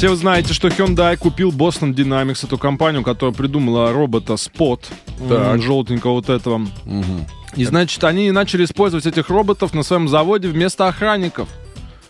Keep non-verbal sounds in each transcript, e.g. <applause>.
Все вы знаете, что Hyundai купил Boston Dynamics, эту компанию, которая придумала робота Spot, Так. желтенького вот этого. И, значит, они начали использовать этих роботов на своем заводе вместо охранников.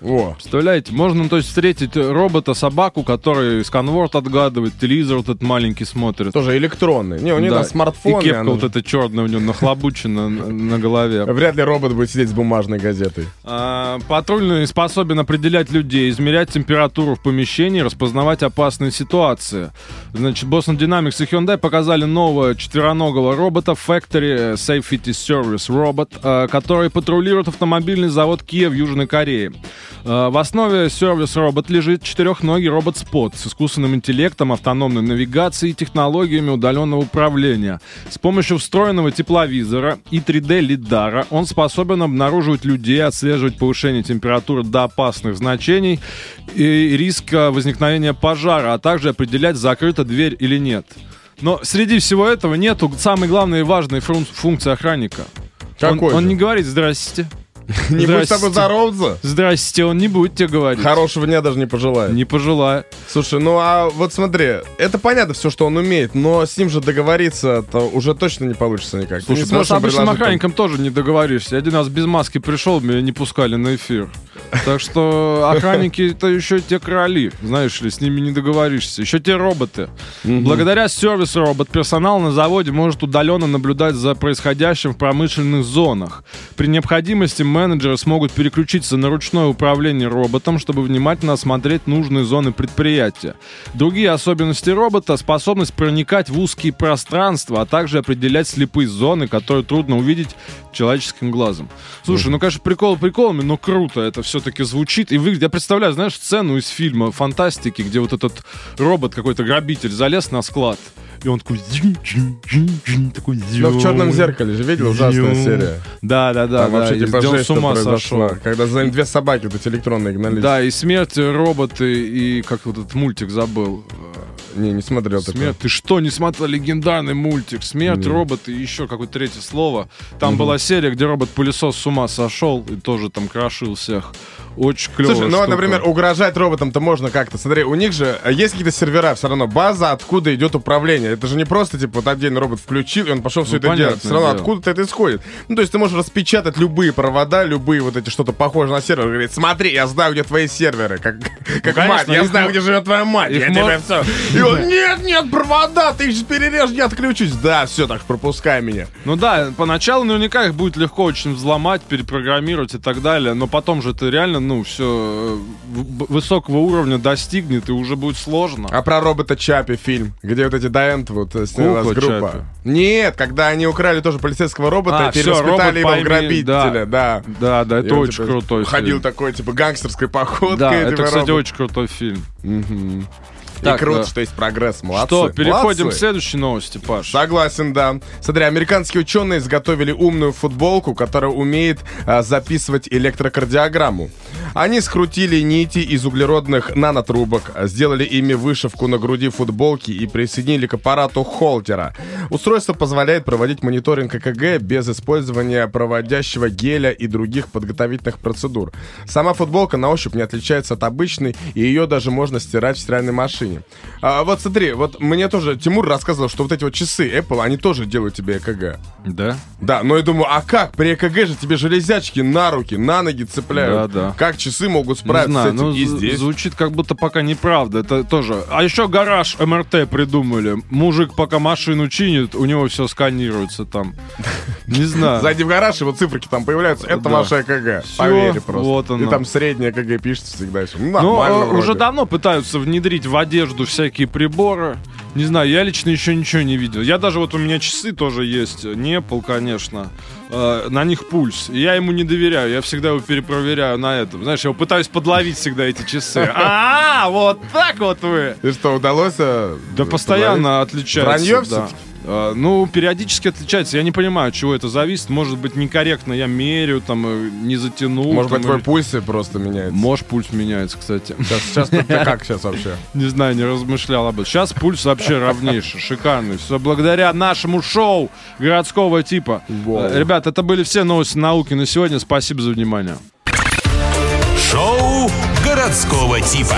О, Представляете, можно, то есть, встретить робота, собаку, который сканворд отгадывает, телевизор вот этот маленький смотрит. тоже электронный. Не, у него Да. там смартфон. И кепка она вот эта черная у него нахлобучена на голове. Вряд ли робот будет сидеть с бумажной газетой. А, Патрульный способен определять людей, измерять температуру в помещении, распознавать опасные ситуации. Значит, Boston Dynamics и Hyundai показали нового четвероногого робота Factory Safety Service Robot, а, который патрулирует автомобильный завод Kia в Южной Корее. А, В основе сервис робот лежит четырехногий робот Spot с искусственным интеллектом, автономной навигацией и технологиями удаленного управления. С помощью встроенного тепловизора и 3D-лидара он способен обнаруживать людей, отслеживать повышение температуры до опасных значений и риска возникновения пожара, а также определять, закрыта дверь или нет. Но среди всего этого нету самой главной и важной функции охранника. Он, Какой он же? не говорит «здрасте». <laughs> Не будет с тобой здороваться? Здрасте, он не будет тебе говорить. Хорошего дня даже не пожелаю. Не пожелаю. Слушай, ну а вот смотри, это понятно все, что он умеет, но с ним же договориться-то уже точно не получится никак. Ты Слушай, сможешь с обычным охранником тоже не договоришься. Один раз без маски пришел, меня не пускали на эфир. Так что охранники это еще те короли. Знаешь ли, с ними не договоришься. Еще те роботы. Благодаря сервису робот персонал на заводе может удаленно наблюдать за происходящим в промышленных зонах. При необходимости менеджеры смогут переключиться на ручное управление роботом, чтобы внимательно осмотреть нужные зоны предприятия. Другие особенности робота — способность проникать в узкие пространства, а также определять слепые зоны, которые трудно увидеть человеческим глазом. Слушай, ну, конечно, прикол приколами, но круто это все-таки звучит и выглядит. Я представляю, знаешь, сцену из фильма фантастики, где вот этот робот, какой-то грабитель, залез на склад, и он такой... такой Но в черном зеркале же видел ужасная серия. Да, да, да, Там да. вообще типа жесть с ума произошла. сошел. Когда за две собаки вот эти электронные гнались. Да, и смерть, роботы, и как вот этот мультик забыл. Не, не смотрел такое. Смерть. Ты что, не смотрел легендарный мультик? Смерть, роботы и еще какое-то третье слово. Там была серия, где робот-пылесос с ума сошел и тоже там крошил всех. Очень клево. Слушай, ну вот, например, угрожать роботам-то можно как-то. Смотри, у них же э, есть какие-то сервера, все равно база, откуда идет управление. Это же не просто, типа, вот отдельный робот включил, и он пошел все Ну, это делать. Все равно дело. откуда-то это исходит. Ну, то есть ты можешь распечатать любые провода, любые вот эти что-то похожее на сервер. Говорит, смотри, я знаю, где твои серверы. Как, <laughs> как конечно, мать, я знаю, где живет твоя мать. Я тебе все. <laughs> И он, нет, нет, провода, ты их перережь, я отключусь. Да, все, так пропускай меня. Ну да, поначалу наверняка их будет легко очень взломать, перепрограммировать и так далее, но потом же это реально, ну, все высокого уровня достигнет, и уже будет сложно. А про робота Чапи фильм, где вот эти Дайент вот э, снялась Кукла группа. Чаппи. Нет, когда они украли тоже полицейского робота А, и перевоспитали его в пойми, грабителя, да. Да, да, И это он, очень типа, крутой Ходил фильм. такой, типа, гангстерской походкой. Да, типа, это, кстати, робот. очень крутой фильм. Мгм. И Так, круто, да. что есть прогресс, молодцы. Что, переходим молодцы. к следующей новости, Паш. Согласен, да. Смотри, американские ученые изготовили умную футболку, которая умеет а, записывать электрокардиограмму. Они скрутили нити из углеродных нанотрубок, сделали ими вышивку на груди футболки и присоединили к аппарату холтера. Устройство позволяет проводить мониторинг ЭКГ без использования проводящего геля и других подготовительных процедур. Сама футболка на ощупь не отличается от обычной, и ее даже можно стирать в стиральной машине. А, вот смотри, вот мне тоже Тимур рассказывал, что вот эти вот часы Apple, они тоже делают тебе ЭКГ. Да? Да, но я думаю, а как? При ЭКГ же тебе железячки на руки, на ноги цепляют. Да, да. Как часы могут справиться знаю, с этим? ну, И здесь. звучит как будто пока неправда. Это тоже. А еще гараж МРТ придумали. Мужик пока машину чинит, у него все сканируется там. <laughs> Не знаю. Зайди в гараж, и вот циферки там появляются. Это Да. ваше ЭКГ. Всё, Поверь просто. вот оно. И там среднее ЭКГ пишется всегда. всё. Ну, Ну, нормально э, уже вроде. давно пытаются внедрить в одежду всякие приборы. Не знаю, я лично еще ничего не видел. Я даже вот у меня часы тоже есть. Не Apple, конечно. Э, на них пульс. И я ему не доверяю. Я всегда его перепроверяю на этом. Знаешь, я его пытаюсь подловить всегда эти часы. <laughs> А, вот так вот вы. И что, удалось? э, Да постоянно отличается. Вранье да. А, Ну, периодически отличается. Я не понимаю, от чего это зависит. Может быть, некорректно я мерю, там, э, не затянул. Может быть, твой или- пульс и просто меняется. Может, пульс меняется, кстати. Сейчас, <laughs> сейчас как сейчас вообще? Не знаю, не размышлял об этом. Сейчас пульс вообще ровнейший, шикарный. Все благодаря нашему шоу городского типа. Э, Ребят, это были все новости науки на сегодня. Спасибо за внимание. Шоу городского типа.